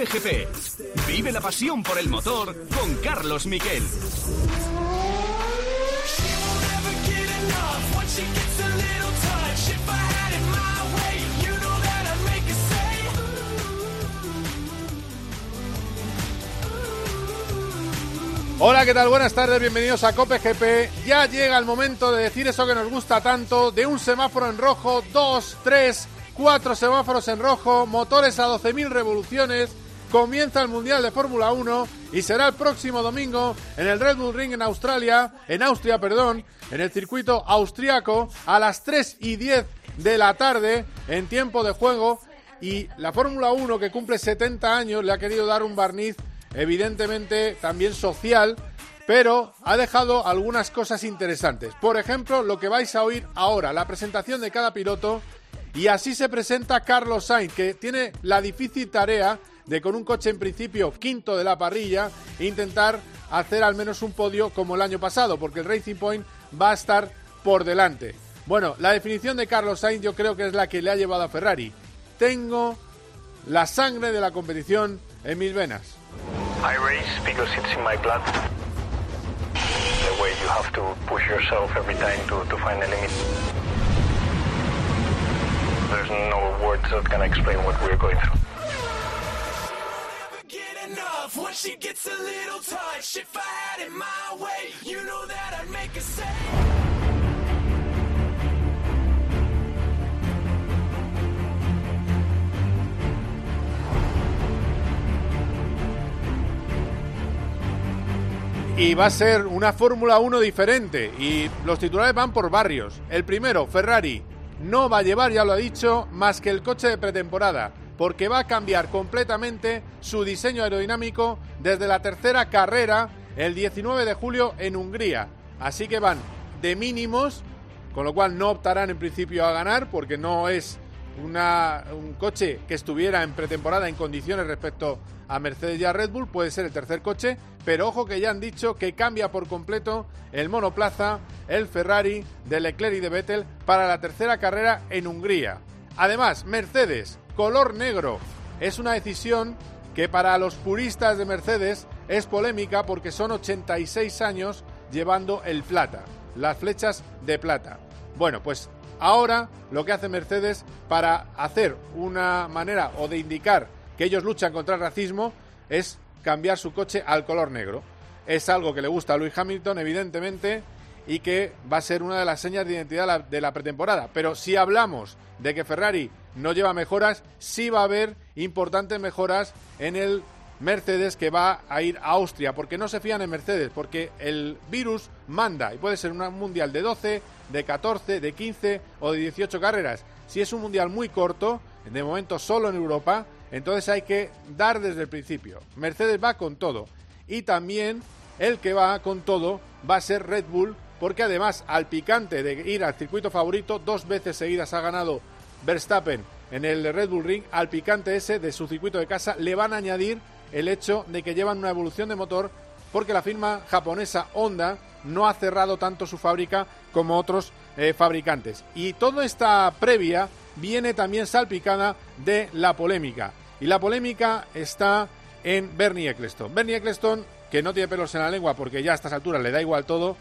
Cope GP. Vive la pasión por el motor con Carlos Miquel. Hola, ¿qué tal? Buenas tardes, bienvenidos a Cope GP. Ya llega el momento de decir eso que nos gusta tanto, de un semáforo en rojo, dos, tres, cuatro semáforos en rojo, motores a 12.000 revoluciones, comienza el Mundial de Fórmula 1 y será el próximo domingo en el Red Bull Ring en Australia, en Austria, perdón, en el circuito austriaco a las 3 y 10 de la tarde en tiempo de juego y la Fórmula 1 que cumple 70 años le ha querido dar un barniz evidentemente también social, pero ha dejado algunas cosas interesantes. Por ejemplo, lo que vais a oír ahora, la presentación de cada piloto, y así se presenta Carlos Sainz, que tiene la difícil tarea de con un coche en principio quinto de la parrilla intentar hacer al menos un podio como el año pasado, porque el Racing Point va a estar por delante. Bueno, la definición de Carlos Sainz yo creo que es la que le ha llevado a Ferrari. Tengo la sangre de la competición en mis venas. The way you have to push yourself every time to, find. There's no words that can explain what we're going through. Once she gets a little touch. If I had it my way, you know that I'd make a save. Y va a ser una Fórmula 1 diferente. Y los titulares van por barrios. El primero, Ferrari, no va a llevar, ya lo ha dicho, más que el coche de pretemporada. Porque va a cambiar completamente su diseño aerodinámico desde la tercera carrera el 19 de julio en Hungría. Así que van de mínimos, con lo cual no optarán en principio a ganar porque no es una, un coche que estuviera en pretemporada en condiciones respecto a Mercedes y a Red Bull, puede ser el tercer coche, pero ojo que ya han dicho que cambia por completo el monoplaza, el Ferrari de Leclerc y de Vettel para la tercera carrera en Hungría. Además, Mercedes, color negro, es una decisión que para los puristas de Mercedes es polémica porque son 86 años llevando el plata, las flechas de plata. Bueno, pues ahora lo que hace Mercedes para hacer una manera o de indicar que ellos luchan contra el racismo es cambiar su coche al color negro. Es algo que le gusta a Lewis Hamilton, evidentemente, y que va a ser una de las señas de identidad de la, pretemporada. Pero si hablamos de que Ferrari no lleva mejoras, sí va a haber importantes mejoras en el Mercedes que va a ir a Austria, porque no se fían en Mercedes, porque el virus manda y puede ser un mundial de 12, de 14, de 15 o de 18 carreras. Si es un mundial muy corto, de momento solo en Europa, entonces hay que dar desde el principio. Mercedes va con todo y también el que va con todo va a ser Red Bull, porque además al picante de ir al circuito favorito, dos veces seguidas ha ganado Verstappen en el Red Bull Ring, al picante ese de su circuito de casa le van a añadir el hecho de que llevan una evolución de motor porque la firma japonesa Honda no ha cerrado tanto su fábrica como otros eh, fabricantes. Y toda esta previa viene también salpicada de la polémica. Y la polémica está en Bernie Eccleston. Bernie Eccleston, que no tiene pelos en la lengua porque ya a estas alturas le da igual todo,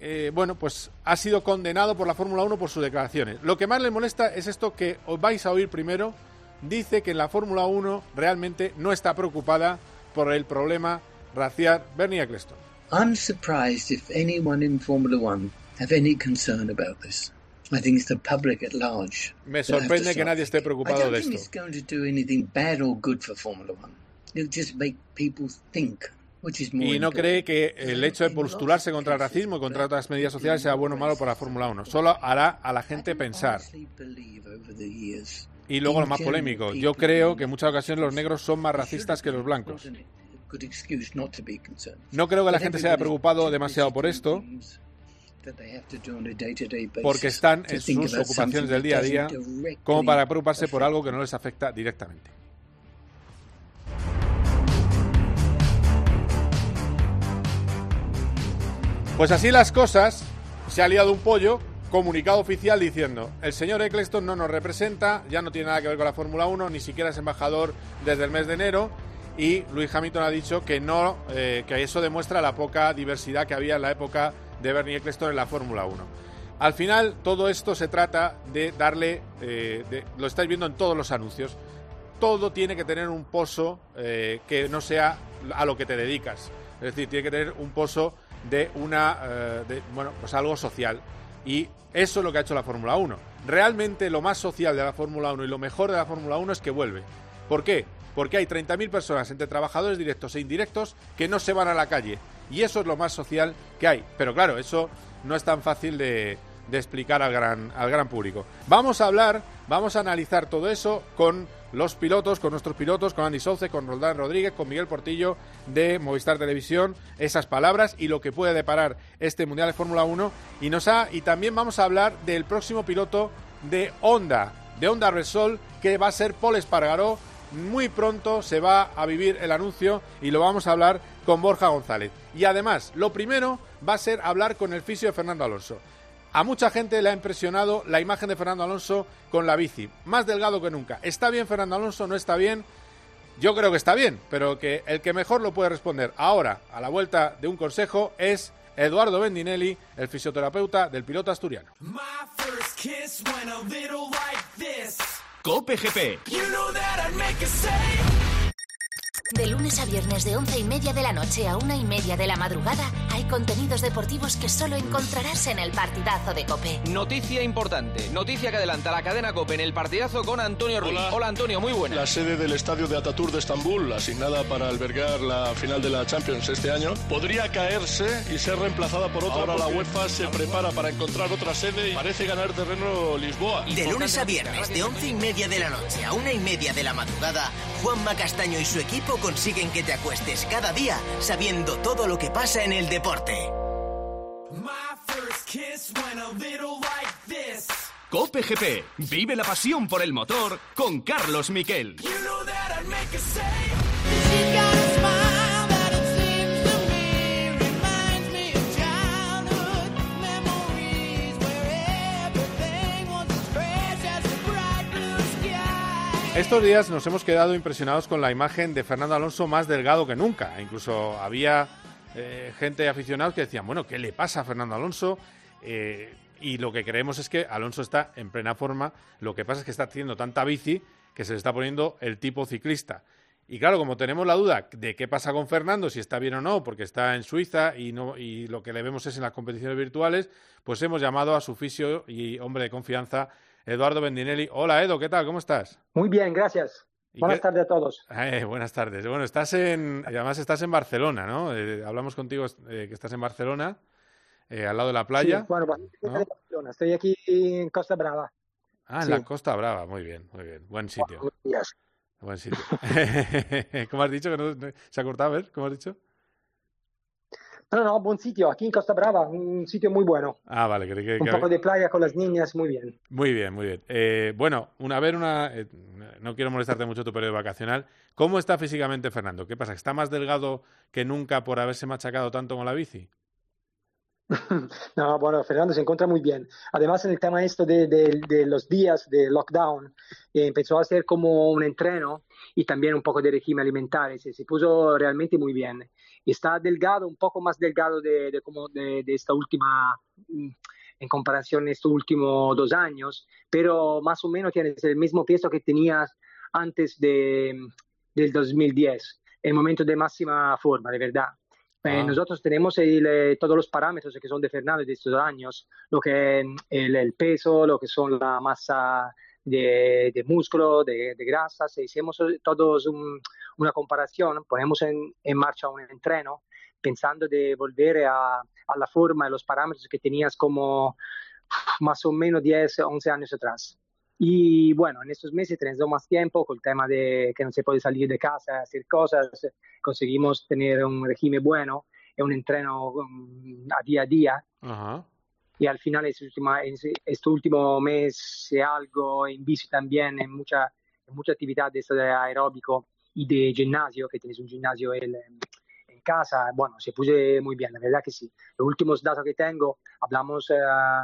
eh, bueno, pues ha sido condenado por la Fórmula 1 por sus declaraciones. Lo que más le molesta es esto que os vais a oír primero. Dice que en la Fórmula 1 realmente no está preocupada por el problema racial. Bernie Eccleston. I'm surprised if anyone in Formula One have any concern about this. I think it's the public at large. Me sorprende que nadie esté preocupado I don't de think esto. it's going to do anything bad or good for Formula One. It'll just make people think, Y no cree que el hecho de postularse contra el racismo y contra otras medidas sociales sea bueno o malo para la Fórmula 1. Solo hará a la gente pensar. Y luego lo más polémico, yo creo que en muchas ocasiones los negros son más racistas que los blancos. No creo que la gente se haya preocupado demasiado por esto, porque están en sus ocupaciones del día a día como para preocuparse por algo que no les afecta directamente. Pues así las cosas, se ha liado un pollo comunicado oficial diciendo, el señor Eccleston no nos representa, ya no tiene nada que ver con la Fórmula 1, ni siquiera es embajador desde el mes de enero, y Luis Hamilton ha dicho que no, eh, que eso demuestra la poca diversidad que había en la época de Bernie Eccleston en la Fórmula 1. Al final, todo esto se trata de darle, eh, de- lo estáis viendo en todos los anuncios, todo tiene que tener un pozo eh, que no sea a lo que te dedicas. Es decir, tiene que tener un pozo de una, eh, de, bueno, pues algo social. Y eso es lo que ha hecho la Fórmula 1. Realmente lo más social de la Fórmula 1 y lo mejor de la Fórmula 1 es que vuelve. ¿Por qué? Porque hay 30.000 personas entre trabajadores directos e indirectos que no se van a la calle. Y eso es lo más social que hay. Pero claro, eso no es tan fácil de, de explicar al gran, al gran público. Vamos a hablar, vamos a analizar todo eso con los pilotos, con nuestros pilotos, con Andy Souce, con Roldán Rodríguez, con Miguel Portillo de Movistar Televisión, esas palabras y lo que puede deparar este Mundial de Fórmula 1. Y, nos ha, y también vamos a hablar del próximo piloto de Honda, de Honda Repsol, que va a ser Paul Espargaró. Muy pronto se va a vivir el anuncio y lo vamos a hablar con Borja González. Y además, lo primero va a ser hablar con el fisio de Fernando Alonso. A mucha gente le ha impresionado la imagen de Fernando Alonso con la bici, más delgado que nunca. ¿Está bien Fernando Alonso? ¿No está bien? Yo creo que está bien, pero que el que mejor lo puede responder ahora, a la vuelta de un consejo, es Eduardo Bendinelli, el fisioterapeuta del piloto asturiano. Like. Cope GP. You know De lunes a viernes de once y media de la noche a una y media de la madrugada hay contenidos deportivos que solo encontrarás en el partidazo de Cope. Noticia importante, noticia que adelanta la cadena COPE en el partidazo con Antonio Ruiz. Hola. Hola, Antonio, muy buena. La sede del estadio de Ataturk de Estambul, asignada para albergar la final de la Champions este año, podría caerse y ser reemplazada por otra. Ahora la UEFA se prepara para encontrar otra sede y parece ganar terreno Lisboa. De lunes a viernes, de once y media de la noche a una y media de la madrugada, Juanma Castaño y su equipo consiguen que te acuestes cada día sabiendo todo lo que pasa en el deporte. Like. Cope GP. Vive la pasión por el motor con Carlos Miquel. You know Estos días nos hemos quedado impresionados con la imagen de Fernando Alonso más delgado que nunca. Incluso había eh, gente aficionados que decían, bueno, ¿qué le pasa a Fernando Alonso? Eh, y lo que creemos es que Alonso está en plena forma. Lo que pasa es que está haciendo tanta bici que se le está poniendo el tipo ciclista. Y claro, como tenemos la duda de qué pasa con Fernando, si está bien o no, porque está en Suiza y, no, y lo que le vemos es en las competiciones virtuales, pues hemos llamado a su fisio y hombre de confianza, Eduardo Bendinelli. Hola, Edo, ¿qué tal? ¿Cómo estás? Muy bien, gracias. ¿Y Buenas tardes a todos. Eh, buenas tardes. Bueno, estás en, además estás en Barcelona, ¿no? Eh, hablamos contigo eh, que estás en Barcelona, al lado de la playa. Sí, bueno, Barcelona. Estoy aquí en Costa Brava. Ah, en sí. la Costa Brava. Muy bien, muy bien. Buen sitio. Buenos días. Buen sitio. ¿Cómo has dicho? Que no- no- ¿Se ha cortado? A ver, ¿cómo has dicho? No, no, buen sitio. Aquí en Costa Brava, un sitio muy bueno. Ah, vale. creí que, Un que- poco de playa con las niñas, muy bien. Muy bien, muy bien. Eh, bueno, una vez una... eh, no quiero molestarte mucho tu periodo vacacional. ¿Cómo está físicamente Fernando? ¿Qué pasa? ¿Que ¿Está más delgado que nunca por haberse machacado tanto con la bici? No, bueno, Fernando se encuentra muy bien. Además, en el tema esto de, los días de lockdown, eh, empezó a hacer como un entreno y también un poco de régimen alimentario. Se, puso realmente muy bien. Está delgado, un poco más delgado de, como de esta última, mm, en comparación a estos últimos dos años, pero más o menos tienes el mismo peso que tenías antes de, del 2010, el momento de máxima forma, de verdad. Eh, Ah. nosotros tenemos el, eh, todos los parámetros que son de Fernando de estos años, lo que es el, el peso, lo que son la masa de, de músculo, de, de grasa. Si hacemos todos un- una comparación, ponemos en, en marcha un entreno pensando de volver a, a la forma y los parámetros que tenías como más o menos 10, 11 años atrás. Y bueno, en estos meses tenemos más tiempo con el tema de que no se puede salir de casa, hacer cosas, conseguimos tener un régimen bueno y un entreno um, a día a día. Ajá. Y al final, este último, este último mes, algo en bici también, en mucha, en mucha actividad de, aeróbico y de gimnasio, que tienes un gimnasio el, en casa, bueno, se puso muy bien, la verdad que sí. Los últimos datos que tengo, hablamos eh,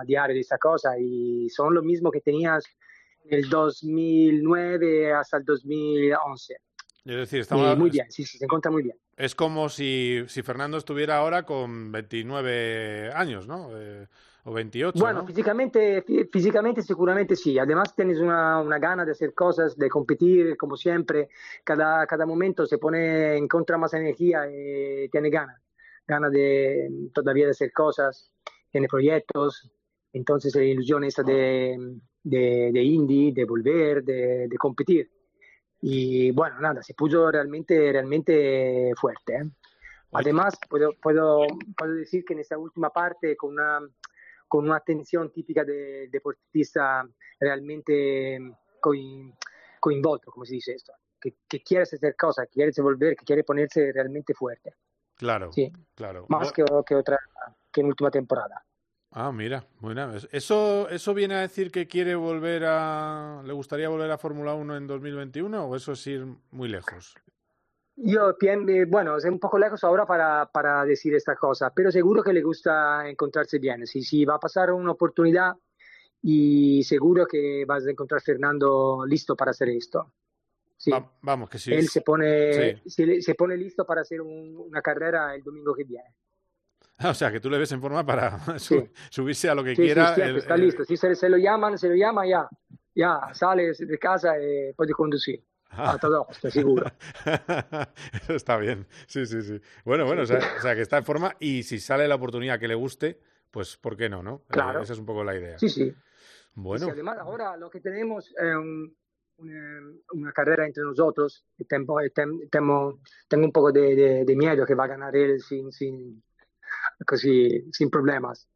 diario de esta cosa y son los mismos que tenías en el 2009 hasta el 2011. Es decir, estamos, muy bien, sí, sí, se encuentra muy bien. es como si, si Fernando estuviera ahora con 29 años, ¿no? Eh, o 28, Bueno, ¿no? físicamente, fí- físicamente seguramente sí. Además tienes una, una gana de hacer cosas, de competir, como siempre. Cada, cada momento se pone, encuentra más energía y tiene ganas. Ganas de todavía de hacer cosas, tiene proyectos. Entonces la ilusión esta de, de, de indie, de volver, de, de competir. Y bueno, nada, se puso realmente, realmente fuerte. ¿eh? Además, puedo, puedo, puedo decir que en esta última parte, con una, con una atención típica del deportista realmente coin- coinvolto, como se dice esto, que, que quiere hacer cosas, que quiere volver, que quiere ponerse realmente fuerte, Claro, Sí. claro. más que, que otra que en última temporada. Ah, mira, bueno, es- eso, ¿eso viene a decir que quiere volver a... ¿Le gustaría volver a Fórmula 1 en 2021 o eso es ir muy lejos? Yo, eh, bueno, es un poco lejos ahora para, para decir esta cosa, pero seguro que le gusta encontrarse bien. Si, si va a pasar una oportunidad y seguro que vas a encontrar a Fernando listo para hacer esto. Sí. Va- vamos, que sí. Él se pone, Sí. se, se pone listo para hacer un- una carrera el domingo que viene. O sea, que tú le ves en forma para su- subirse a lo que Sí, sí, quiera. siempre el- está el- listo. Si se, se lo llaman, se lo llama ya. Ya, sales de casa y puedes conducir. A todo, estoy seguro. Eso está bien. Sí, sí, sí. Bueno, bueno, o sea, o sea, que está en forma y si sale la oportunidad que le guste, pues ¿por qué no, no? Eh, Claro. esa es un poco la idea. Sí, sí. Bueno, Sí, además, ahora lo que tenemos es un- una, una carrera entre nosotros. Y tengo, tengo un poco de, de- de miedo que va a ganar él sin, sin, così, sin problemas.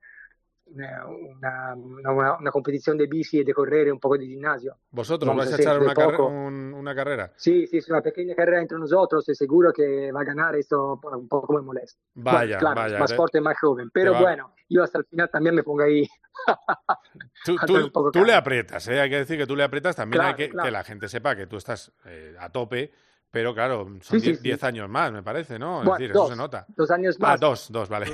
Una, una, una- competición de bici y de correr, un poco de gimnasio. vosotros vamos vais a echar una, carre- un- una carrera. Sí, sí, es una pequeña carrera entre nosotros y seguro que va a ganar esto un poco me molesta. Vaya, Bueno, claro, vaya. más te- fuerte más joven, pero va- bueno, yo hasta el final también me pongo ahí. Tú, tú- tú le aprietas, ¿eh? hay que decir que tú le aprietas. También hay Claro, que claro. que la gente sepa que tú estás eh, a tope, pero claro, son Sí, sí, 10 sí. 10 años más, me parece, ¿no? Es Bueno, decir, dos, eso se nota. dos años Ah, más. dos, dos, vale.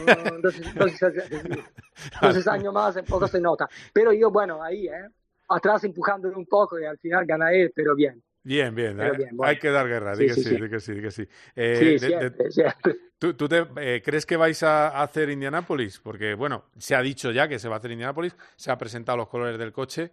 Dos, dos- dos años más, un poco se nota. Pero yo, bueno, ahí, ¿eh? Atrás empujándole un poco y al final gana él, pero bien. Bien, bien, Pero ¿eh? bien, bueno. hay que dar guerra, di Sí, que sí, sí, sí. di que sí, di que sí. Eh, sí, de- de- siempre. ¿Tú, tú te, eh, crees que vais a hacer Indianápolis? Porque, bueno, se ha dicho ya que se va a hacer Indianápolis, se han presentado los colores del coche,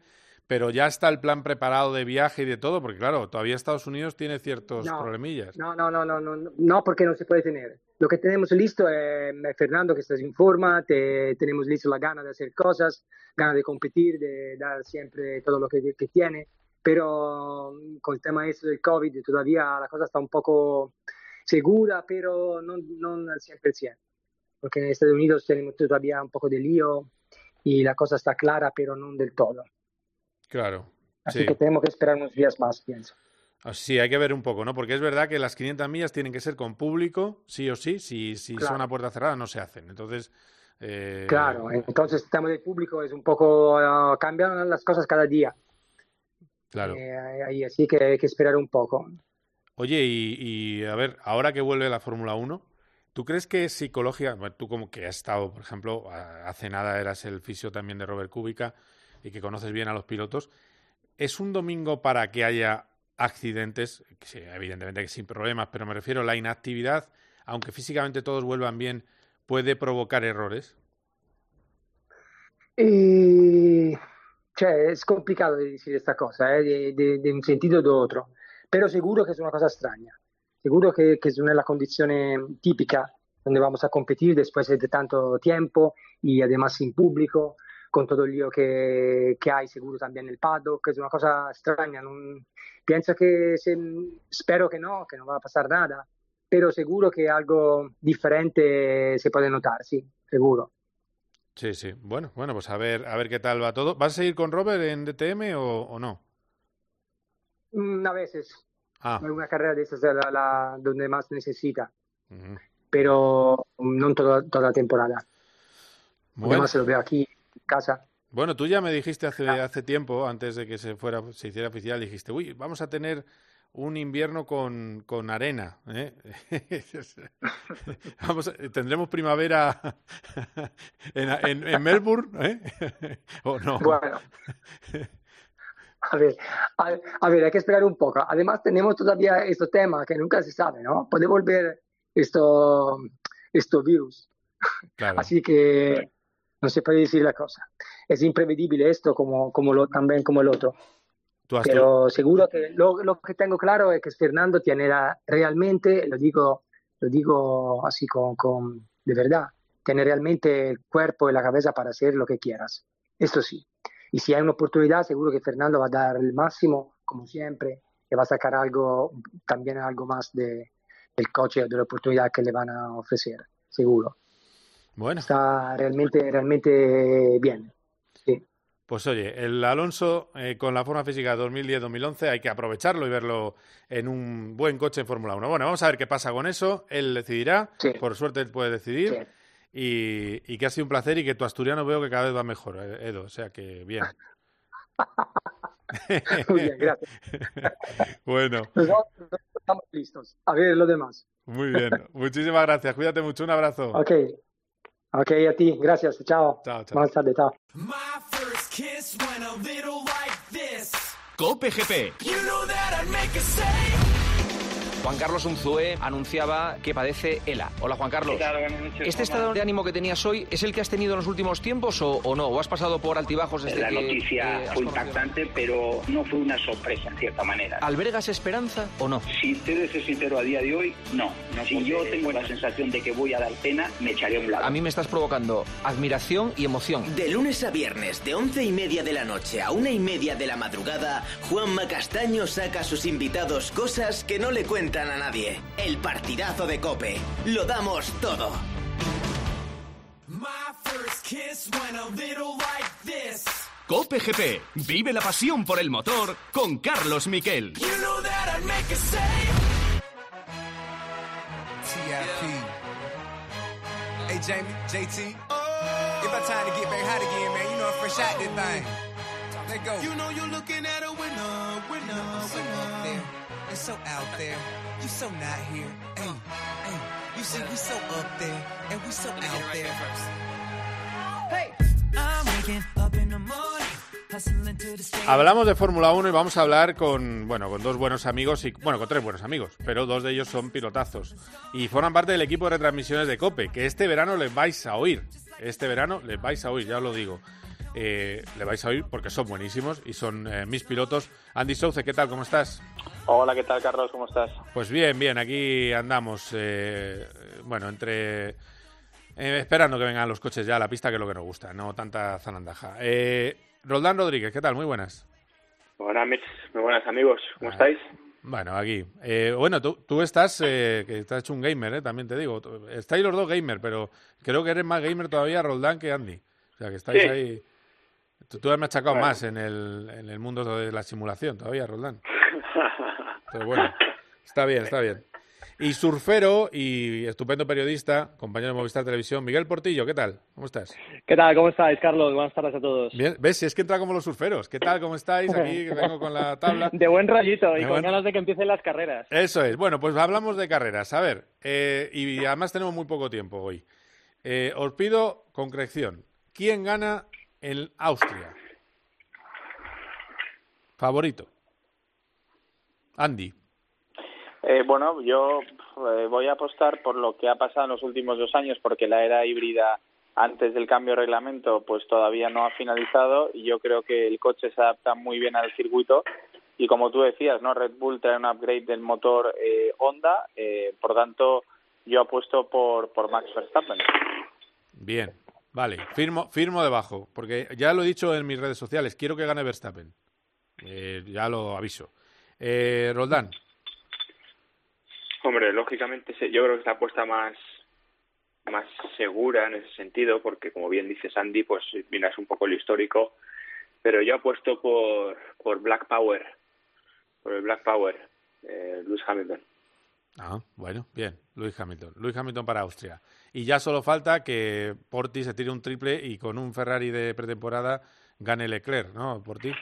pero ya está el plan preparado de viaje y de todo, porque, claro, todavía Estados Unidos tiene ciertos No, problemillas. No, no, no, no, no, no, porque no se puede tener. Lo que tenemos listo es es Fernando que estás en forma, te- tenemos listo la gana de hacer cosas, gana de competir, de dar siempre todo lo que, que tiene, pero mm, con el tema este del COVID todavía la cosa está un poco segura, pero no, no al 100%, porque en Estados Unidos tenemos todavía un poco de lío y la cosa está clara, pero no del todo. Claro. Así sí. que tenemos que esperar unos días más, pienso. Ah, Sí, hay que ver un poco, ¿no? Porque es verdad que las 500 millas tienen que ser con público, sí o sí. Si, si Claro. son a puerta cerrada, no se hacen. Entonces. eh, Claro, entonces el tema del público es un poco, ah, cambian las cosas cada día, Claro. Eh, así que hay que esperar un poco. Oye, y, y, a ver, ahora que vuelve la Fórmula 1, ¿tú crees que psicología, bueno, tú como que has estado, por ejemplo, a- hace nada eras el fisio también de Robert Kubica y que conoces bien a los pilotos, ¿es un domingo para que haya accidentes? Sí, evidentemente que sin problemas, pero me refiero a la inactividad, aunque físicamente todos vuelvan bien, puede provocar errores. Y, cioè, es complicado de decir esta cosa, eh, de un sentido o de otro, pero seguro que es una cosa extraña, seguro que, que no es la condición típica donde vamos a competir después de tanto tiempo y además sin público, con todo el lío que, que hay seguro también el paddock, es una cosa extraña, non- pienso que se- spero que no, que no va a pasar nada, pero seguro que algo diferente se puede notar, sí, seguro. Sí, sí. Bueno, bueno, pues a ver, a ver qué tal va todo. ¿Vas a seguir con Robert en DTM o, o no? Mm, A veces, Ah, una carrera de esas es la, la- donde más necesita, ujú. pero no toda, toda la temporada. Bueno. Además, se lo veo aquí casa. Bueno, tú ya me dijiste hace, hace tiempo, antes de que se fuera, se hiciera oficial, dijiste, uy, vamos a tener un invierno con, con arena. ¿eh? Vamos, a- tendremos primavera en, en- en Melbourne, ¿eh? ¿O no? Bueno. A ver, a, a ver, hay que esperar un poco. Además, tenemos todavía este tema que nunca se sabe, ¿no? Puede volver esto, esto virus. Claro. Así que no se puede decir la cosa. Es imprevedible esto como, como lo, también como el otro. Pero seguro que lo, lo que tengo claro es que Fernando tiene la- realmente, lo digo, lo digo así con, con- de verdad, tiene realmente el cuerpo y la cabeza para hacer lo que quieras. Esto sí. Y si hay una oportunidad, seguro que Fernando va a dar el máximo, como siempre, y va a sacar algo, también algo más de, del coche o de la oportunidad que le van a ofrecer, seguro. Bueno. Está realmente, realmente bien. Sí. Pues oye, el Alonso eh, con la forma física 2010-2011 hay que aprovecharlo y verlo en un buen coche en Fórmula 1. Bueno, vamos a ver qué pasa con eso. Él decidirá. Por suerte él puede decidir. Y, y que ha sido un placer y que tu asturiano veo que cada vez va mejor, eh, Edo. O sea que bien. Muy bien, gracias. bueno, Nosotros estamos listos. A ver lo demás. muy bien. Muchísimas gracias. Cuídate mucho. Un abrazo. Ok. Ok, a ti. Gracias. Chao. Chao, chao. Buenas tardes. Chao. First kiss went a little like this. Cope GP. You know that I'd make a save. Juan Carlos Unzué anunciaba que padece ELA. Hola Juan Carlos. ¿Qué tal? Buenas noches, ¿Este estado de ánimo que tenías hoy es el que has tenido en los últimos tiempos o, o no? ¿O has pasado por altibajos desde La que noticia eh, fue impactante, pero no fue una sorpresa en cierta manera. ¿Albergas esperanza o no? Si te ser sincero a día de hoy, no. si yo tengo la sensación de que voy a dar pena, me echaré a un lado. A mí me estás provocando admiración y emoción. De lunes a viernes, de once y media de la noche a una y media de la madrugada, Juanma Castaño saca a sus invitados cosas que no le cuentan a nadie. El partidazo de Cope. Lo damos todo. My first kiss went a little like this. Cope GP. Vive la pasión por el motor con Carlos Miquel. You know that I'd make a save. TIP. Hey, Jamie, JT. It's about time to get back hot again, man. You know I'm fresh out this thing. Let go. You know you're looking at a winner, winner, winner. So out there. You so not here. Hey, hey. You see, we so up there, and we so out there. Hey. I'm waking up in the morning. Hablamos de Fórmula 1 y vamos a hablar con, bueno, con dos buenos amigos y bueno, con tres buenos amigos, pero dos de ellos son pilotazos y forman parte del equipo de retransmisiones de Cope, que este verano les vais a oír. Este verano les vais a oír, ya os lo digo. Eh, le vais a oír porque son buenísimos y son eh, mis pilotos. Andy Souce, ¿qué tal? ¿Cómo estás? Hola, ¿qué tal, Carlos? ¿Cómo estás? Pues bien, bien, aquí andamos, eh, bueno, entre... eh, esperando que vengan los coches ya a la pista, que es lo que nos gusta, no tanta zanandaja. Eh, Roldán Rodríguez, ¿qué tal? Muy buenas. Buenas, Mitch. Muy buenas, amigos. ¿Cómo estáis? Bueno, aquí. Eh, bueno, tú, tú estás, eh, que estás hecho un gamer, eh, también te digo. Estáis los dos gamer, pero creo que eres más gamer todavía, Roldán, que Andy. O sea, que estáis Sí. ahí... Tú, tú has machacado Bueno. más en el, en el mundo de la simulación todavía, Roldán. Pero bueno, está bien, está bien. Y surfero y estupendo periodista, compañero de Movistar Televisión, Miguel Portillo, ¿qué tal? ¿Cómo estás? ¿Qué tal? ¿Cómo estáis, Carlos? Buenas tardes a todos. Bien, ¿Ves? Es que entra como los surferos. ¿Qué tal? ¿Cómo estáis? Aquí vengo con la tabla. De buen rollito y De con buen- ganas de que empiecen las carreras. Eso es. Bueno, pues hablamos de carreras. A ver, eh, y además tenemos muy poco tiempo hoy. Eh, os pido concreción. ¿Quién gana en Austria? Favorito. Andy. Eh, bueno, yo eh, voy a apostar por lo que ha pasado en los últimos dos años, porque la era híbrida antes del cambio de reglamento pues todavía no ha finalizado y yo creo que el coche se adapta muy bien al circuito y como tú decías, no Red Bull trae un upgrade del motor eh, Honda, eh, por tanto yo apuesto por, por Max Verstappen. Bien. Vale, firmo, firmo debajo, porque ya lo he dicho en mis redes sociales, quiero que gane Verstappen. Eh, ya lo aviso. Eh, Roldán. Hombre, lógicamente yo creo que es la apuesta más más segura en ese sentido, porque como bien dice Sandy, pues miras un poco el histórico, pero yo apuesto por, por Black Power, por el Black Power, eh, Lewis Hamilton. Ah, bueno, bien. Luis Hamilton. Luis Hamilton para Austria. Y ya solo falta que Porti se tire un triple y con un Ferrari de pretemporada gane Leclerc, ¿no? Porti.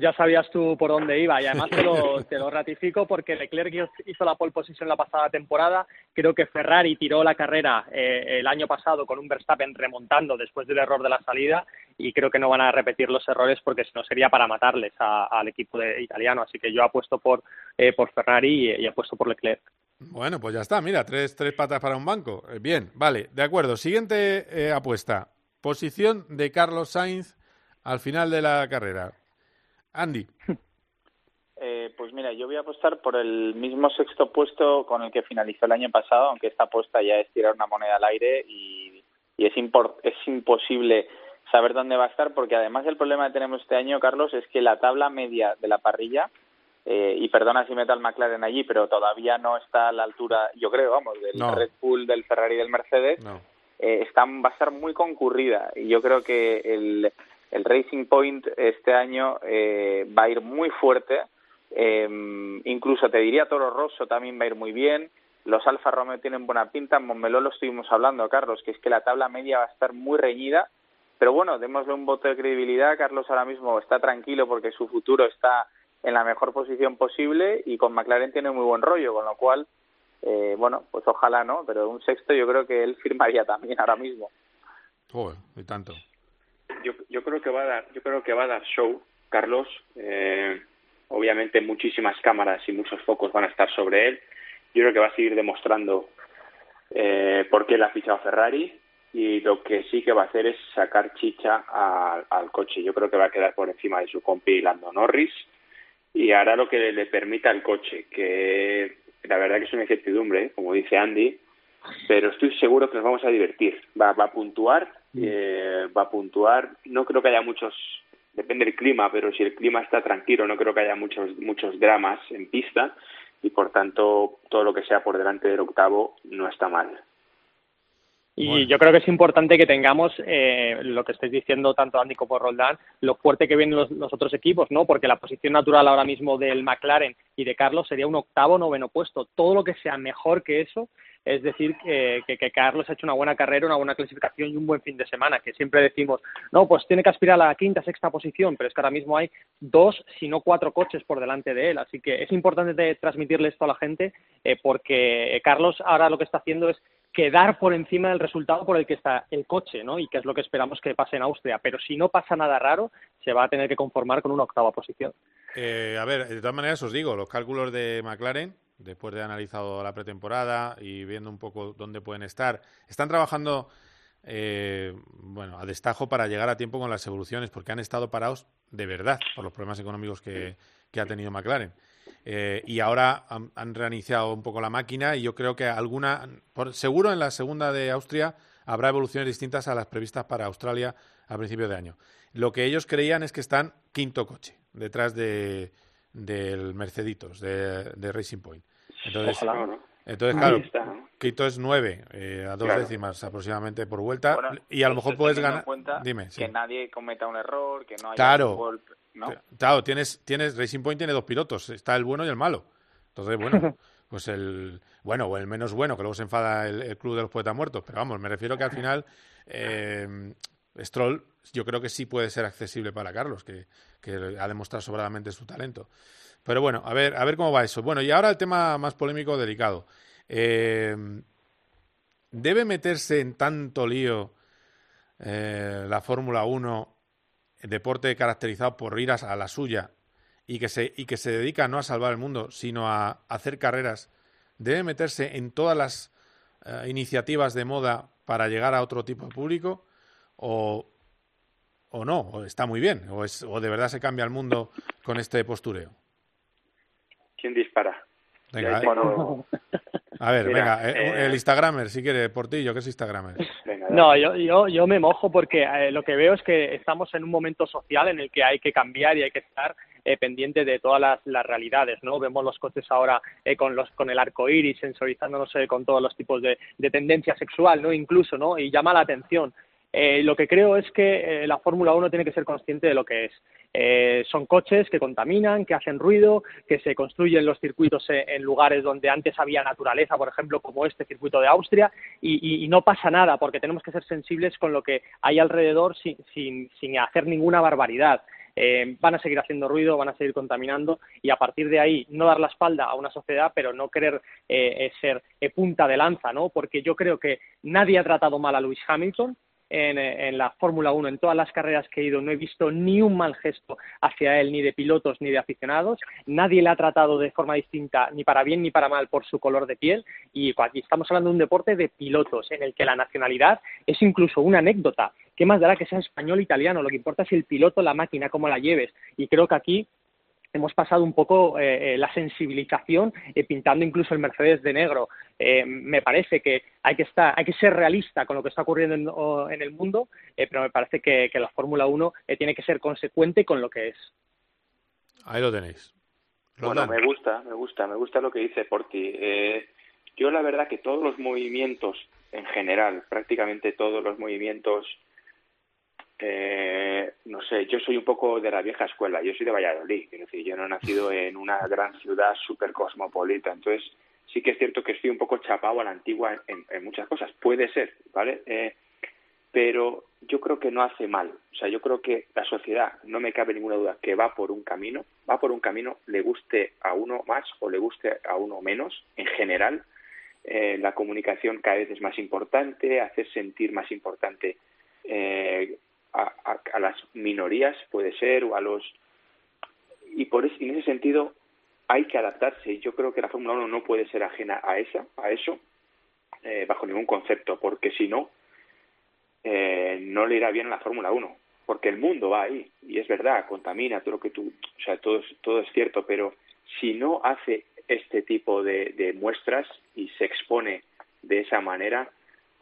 Ya sabías tú por dónde iba y además te lo, te lo ratifico porque Leclerc hizo la pole position la pasada temporada. Creo que Ferrari tiró la carrera eh, el año pasado con un Verstappen remontando después del error de la salida y creo que no van a repetir los errores porque si no sería para matarles a- al equipo de, italiano. Así que yo apuesto por, eh, por Ferrari y, y apuesto por Leclerc. Bueno, pues ya está, mira, tres, tres patas para un banco. Eh, Bien, vale, de acuerdo. Siguiente eh, apuesta. Posición de Carlos Sainz al final de la carrera. Andy. Eh, pues mira, yo voy a apostar por el mismo sexto puesto con el que finalizó el año pasado, aunque esta apuesta ya es tirar una moneda al aire y, y es, impor- es imposible saber dónde va a estar, porque además el problema que tenemos este año, Carlos, es que la tabla media de la parrilla, eh, y perdona si meta el McLaren allí, pero todavía no está a la altura, yo creo, vamos, del No. Red Bull, del Ferrari del Mercedes, No. eh, está, va a estar muy concurrida y yo creo que el, el Racing Point este año eh, va a ir muy fuerte. Eh, incluso te diría Toro Rosso también va a ir muy bien. Los Alfa Romeo tienen buena pinta. En Montmeló lo estuvimos hablando, Carlos, que es que la tabla media va a estar muy reñida. Pero bueno, démosle un voto de credibilidad. Carlos ahora mismo está tranquilo porque su futuro está en la mejor posición posible y con McLaren tiene muy buen rollo, con lo cual eh, bueno, pues ojalá no, pero un sexto yo creo que él firmaría también ahora mismo. Joder, y tanto. Yo, yo creo que va a dar yo creo que va a dar show Carlos. Eh, obviamente muchísimas cámaras y muchos focos van a estar sobre él. Yo creo que va a seguir demostrando eh, por qué le ha fichado Ferrari. Y lo que sí que va a hacer es sacar chicha al coche. Yo creo que va a quedar por encima de su compi Lando Norris. Y hará lo que le permita el coche que la verdad que es una incertidumbre ¿eh? como dice Andy. Pero estoy seguro que nos vamos a divertir. Va, va a puntuar, eh, va a puntuar. No creo que haya muchos, depende del clima, pero si el clima está tranquilo, no creo que haya muchos muchos dramas en pista y por tanto todo lo que sea por delante del octavo no está mal. Y yo creo que es importante que tengamos eh, lo que estáis diciendo tanto Andy como Roldán, lo fuerte que vienen los, los otros equipos, ¿no? Porque la posición natural ahora mismo del McLaren y de Carlos sería un octavo noveno puesto. Todo lo que sea mejor que eso, es decir, que, que, Carlos ha hecho una buena carrera, una buena clasificación y un buen fin de semana, que siempre decimos, no, pues tiene que aspirar a la quinta, sexta posición, pero es que ahora mismo hay dos, si no cuatro coches por delante de él. Así que es importante de transmitirle esto a la gente, eh, porque Carlos ahora lo que está haciendo es quedar por encima del resultado por el que está el coche, ¿no? Y que es lo que esperamos que pase en Austria. Pero si no pasa nada raro, se va a tener que conformar con una octava posición. Eh, a ver, de todas maneras os digo, los cálculos de McLaren, después de haber analizado la pretemporada y viendo un poco dónde pueden estar, están trabajando eh, bueno, a destajo para llegar a tiempo con las evoluciones, porque han estado parados de verdad por los problemas económicos que, que ha tenido McLaren. Eh, y ahora han, han, reiniciado un poco la máquina y yo creo que alguna, por, seguro en la segunda de Austria habrá evoluciones distintas a las previstas para Australia a principio de año. Lo que ellos creían es que están quinto coche detrás de del Merceditos, de, de Racing Point. Entonces, Ojalá, ¿no? entonces claro, quinto es nueve, eh, a dos Claro. décimas aproximadamente por vuelta, Bueno, y a lo mejor puedes ganar. cuenta Dime, sí. que nadie cometa un error, que no haya Claro. un golpe, ¿no? Claro, tienes, tienes, Racing Point tiene dos pilotos, está el bueno y el malo. Entonces, bueno, pues el bueno o el menos bueno, que luego se enfada el, el club de los poetas muertos, pero vamos, me refiero que al final eh, Stroll yo creo que sí puede ser accesible para Carlos, que, ha demostrado sobradamente su talento. Pero bueno, a ver, a ver cómo va eso. Bueno, y ahora el tema más polémico, delicado. Eh, ¿Debe meterse en tanto lío eh, la Fórmula 1, el deporte caracterizado por ir a, a la suya y que, se, y que se dedica no a salvar el mundo, sino a hacer carreras? ¿Debe meterse en todas las eh, iniciativas de moda para llegar a otro tipo de público? ¿O, o no? ¿O está muy bien? ¿O, es, ¿O de verdad se cambia el mundo con este postureo? ¿Quién dispara? Venga, eh. A ver, Mira, venga, eh, eh, el Instagramer, si quiere, Portillo, ¿qué es Instagramer? Venga, No, yo, yo, yo me mojo porque eh, lo que veo es que estamos en un momento social en el que hay que cambiar y hay que estar eh, pendiente de todas las, las realidades, ¿no? Vemos los coches ahora eh, con los con el arco iris, sensorizándonos eh, con todos los tipos de, de tendencia sexual, ¿no? Incluso, ¿no? Y llama la atención. Eh, lo que creo es que eh, la Fórmula 1 tiene que ser consciente de lo que es. Eh, son coches que contaminan, que hacen ruido, que se construyen los circuitos eh, en lugares donde antes había naturaleza, por ejemplo, como este circuito de Austria, y, no pasa nada, porque tenemos que ser sensibles con lo que hay alrededor sin, sin, sin hacer ninguna barbaridad. eh, van a seguir haciendo ruido, van a seguir contaminando y a partir de ahí no dar la espalda a una sociedad, pero no querer eh, eh, ser punta de lanza, ¿no? Porque yo creo que nadie ha tratado mal a Lewis Hamilton, en, eh, en la Fórmula 1, en todas las carreras que he ido, no he visto ni un mal gesto hacia él, ni de pilotos ni de aficionados. Nadie le ha tratado de forma distinta, ni para bien ni para mal, por su color de piel. Y aquí estamos hablando de un deporte de pilotos, en el que la nacionalidad es incluso una anécdota. ¿Qué más dará que sea español o italiano? Lo que importa es el piloto, la máquina, cómo la lleves. Y creo que aquí hemos pasado un poco eh, eh, la sensibilización eh, pintando incluso el Mercedes de negro. Eh, me parece que hay que estar, hay que ser realista con lo que está ocurriendo en, o- en el mundo, eh, pero me parece que, que la Fórmula 1 eh, tiene que ser consecuente con lo que es. Ahí lo tenéis. Bueno, me gusta, me gusta, me gusta lo que dice Porti. Eh, yo la verdad que todos los movimientos en general, prácticamente todos los movimientos, eh, no sé, yo soy un poco de la vieja escuela, yo soy de Valladolid, quiero decir, yo no he nacido en una gran ciudad súper cosmopolita, entonces sí que es cierto que estoy un poco chapado a la antigua en, en muchas cosas, puede ser, ¿vale? Eh, pero yo creo que no hace mal. O sea, yo creo que la sociedad, no me cabe ninguna duda, que va por un camino, va por un camino, le guste a uno más o le guste a uno menos, en general. Eh, la comunicación cada vez es más importante, hacer sentir más importante eh, a, a- las minorías, puede ser, o a los... Y por y en ese sentido hay que adaptarse. Y Yo creo que la Fórmula 1 no puede ser ajena a, esa, a eso, eh, bajo ningún concepto, porque si no, eh, no le irá bien a la Fórmula 1, porque el mundo va ahí, y es verdad, contamina todo lo que tú, o sea, todo, todo es cierto, pero si no hace este tipo de, de muestras y se expone de esa manera,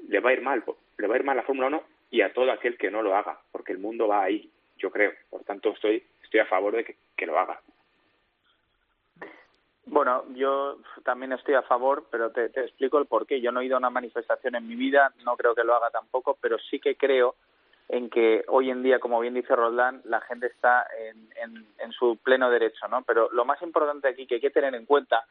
le va a ir mal, le va a ir mal a la Fórmula 1 y a todo aquel que no lo haga, porque el mundo va ahí, yo creo, por tanto estoy, estoy a favor de que, que lo haga. Bueno, yo también estoy a favor, pero te, explico el porqué. Yo no he ido a una manifestación en mi vida, no creo que lo haga tampoco, pero sí que creo en que hoy en día, como bien dice Roldán, la gente está en, en, en su pleno derecho, ¿no? Pero lo más importante aquí que hay que tener en cuenta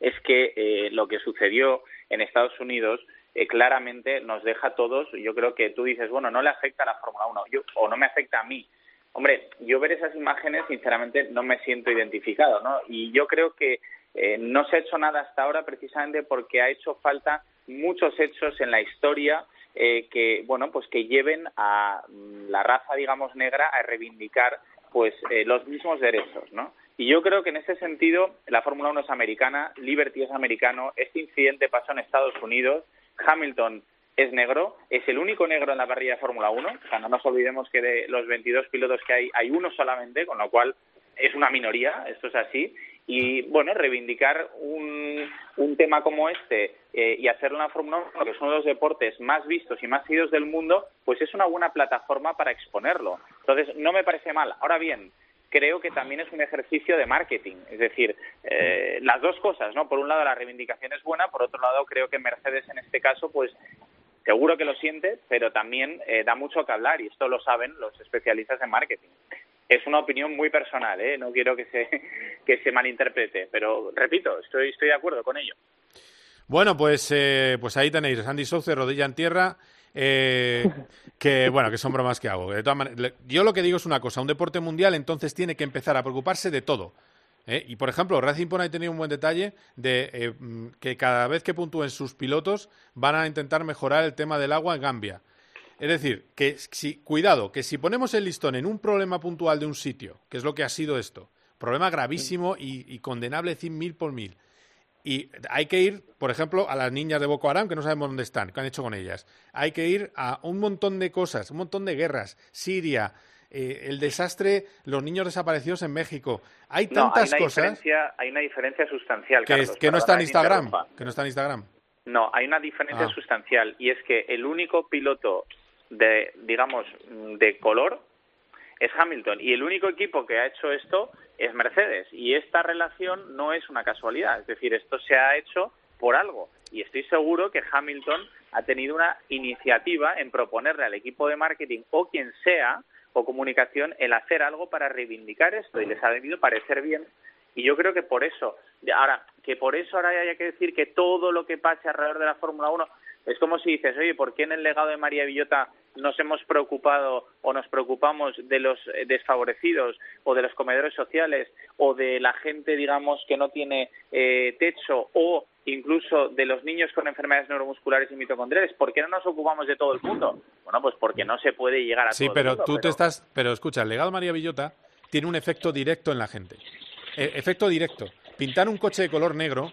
es que eh, lo que sucedió en Estados Unidos eh, claramente nos deja a todos, yo creo que tú dices, bueno, no le afecta a la Fórmula 1 yo, o no me afecta a mí. Hombre, yo ver esas imágenes, sinceramente, no me siento identificado, ¿no? Y yo creo que eh, no se ha hecho nada hasta ahora precisamente porque ha hecho falta muchos hechos en la historia eh, que, bueno, pues que lleven a mm, la raza, digamos, negra a reivindicar, pues, eh, los mismos derechos, ¿no? Y yo creo que en ese sentido la Fórmula 1 es americana, Liberty es americano, este incidente pasó en Estados Unidos, Hamilton es negro, es el único negro en la parrilla de Fórmula 1, o sea, no nos olvidemos que de los 22 pilotos que hay, hay uno solamente, con lo cual es una minoría, esto es así, y bueno, reivindicar un, un tema como este eh, y hacerlo en la Fórmula 1, que es uno de los deportes más vistos y más seguidos del mundo, pues es una buena plataforma para exponerlo. Entonces, no me parece mal. Ahora bien, creo que también es un ejercicio de marketing, es decir, eh, las dos cosas, ¿no? Por un lado la reivindicación es buena, por otro lado creo que Mercedes en este caso, pues seguro que lo siente, pero también eh, da mucho que hablar y esto lo saben los especialistas en marketing. Es una opinión muy personal, ¿eh? no quiero que se, que se malinterprete, pero repito, estoy, estoy de acuerdo con ello. Bueno, pues, eh, pues ahí tenéis Andy Souce, rodilla en tierra. Eh, que bueno, que son bromas que hago. De todas maneras, yo lo que digo es una cosa: un deporte mundial entonces tiene que empezar a preocuparse de todo. ¿eh? Y por ejemplo, Racing Point ha tenido un buen detalle de eh, mm, que cada vez que puntúen sus pilotos van a intentar mejorar el tema del agua en Gambia. Es decir, que si, cuidado, que si ponemos el listón en un problema puntual de un sitio, que es lo que ha sido esto, problema gravísimo y, y condenable cien mil por mil, y hay que ir, por ejemplo, a las niñas de Boko Haram, que no sabemos dónde están, qué han hecho con ellas. Hay que ir a un montón de cosas, un montón de guerras, Siria, eh, el desastre, los niños desaparecidos en México. Hay No, hay tantas cosas hay una diferencia sustancial, que, Carlos, que no está en Instagram, que no está en Instagram. No, hay una diferencia Ah. sustancial y es que el único piloto de, digamos, de color es Hamilton. Y el único equipo que ha hecho esto es Mercedes. Y esta relación no es una casualidad, es decir, esto se ha hecho por algo. Y estoy seguro que Hamilton ha tenido una iniciativa en proponerle al equipo de marketing o quien sea o comunicación el hacer algo para reivindicar esto. Y les ha debido parecer bien. Y yo creo que por eso, ahora, que por eso ahora haya que decir que todo lo que pase alrededor de la Fórmula 1 es como si dices, oye, ¿por qué en el legado de María Villota nos hemos preocupado o nos preocupamos de los eh, desfavorecidos o de los comedores sociales o de la gente, digamos, que no tiene eh, techo o incluso de los niños con enfermedades neuromusculares y mitocondriales. ¿Por qué no nos ocupamos de todo el mundo? Bueno, pues porque no se puede llegar a Sí, todo pero el mundo. tú te estás. Pero escucha, el legado María Villota tiene un efecto directo en la gente. E- efecto directo. Pintar un coche de color negro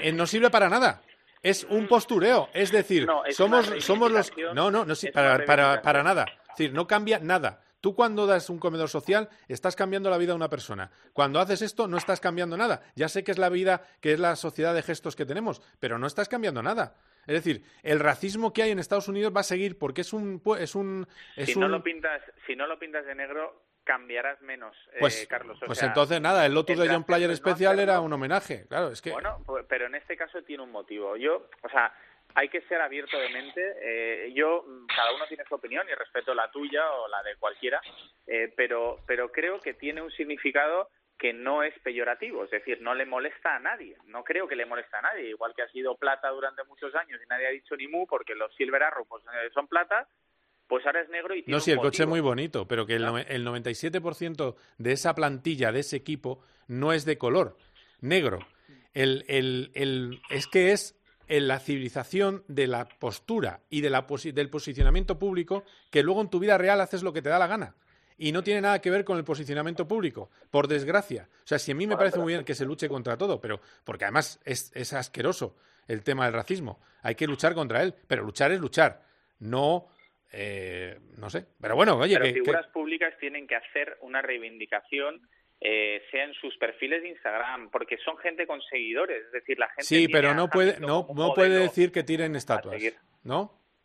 eh, no sirve para nada. Es un postureo. Es decir, No, es somos, somos los. No, no, no, sí, para, para, para nada. Es decir, no cambia nada. Tú cuando das un comedor social estás cambiando la vida de una persona. Cuando haces esto no estás cambiando nada. Ya sé que es la vida, que es la sociedad de gestos que tenemos, pero no estás cambiando nada. Es decir, el racismo que hay en Estados Unidos va a seguir porque es un es un es si no un- lo pintas, si no lo pintas de negro, cambiarás menos, eh, pues, Carlos. O pues sea, entonces nada, el Lotus de John Player no especial hacerlo, era un homenaje. Claro, es que Bueno, pues, pero en este caso tiene un motivo. Yo, o sea, hay que ser abierto de mente. Eh, yo, mm, cada uno tiene su opinión y respeto la tuya o la de cualquiera, eh, pero, pero creo que tiene un significado que no es peyorativo, es decir, no le molesta a nadie. No creo que le molesta a nadie, igual que ha sido plata durante muchos años y nadie ha dicho ni mu porque los Silver Arrow pues, eh, son plata, pues ahora es negro y tiene No, sí, el coche es muy bonito, pero que el, nove- el 97% de esa plantilla, de ese equipo, no es de color negro. El, el- el- es que es en la civilización de la postura y de la posi- del posicionamiento público que luego en tu vida real haces lo que te da la gana. Y no tiene nada que ver con el posicionamiento público, por desgracia. O sea, si a mí me parece muy bien que se luche contra todo, pero porque además es, es asqueroso el tema del racismo. Hay que luchar contra él, pero luchar es luchar, no, eh, no sé. Pero bueno, oye, Pero que- que- figuras públicas tienen que hacer una reivindicación, eh, sea en sus perfiles de Instagram, porque son gente con seguidores, es decir, la gente. sí, tiene pero no puede, no, no puede decir que tiren estatuas. ¿no?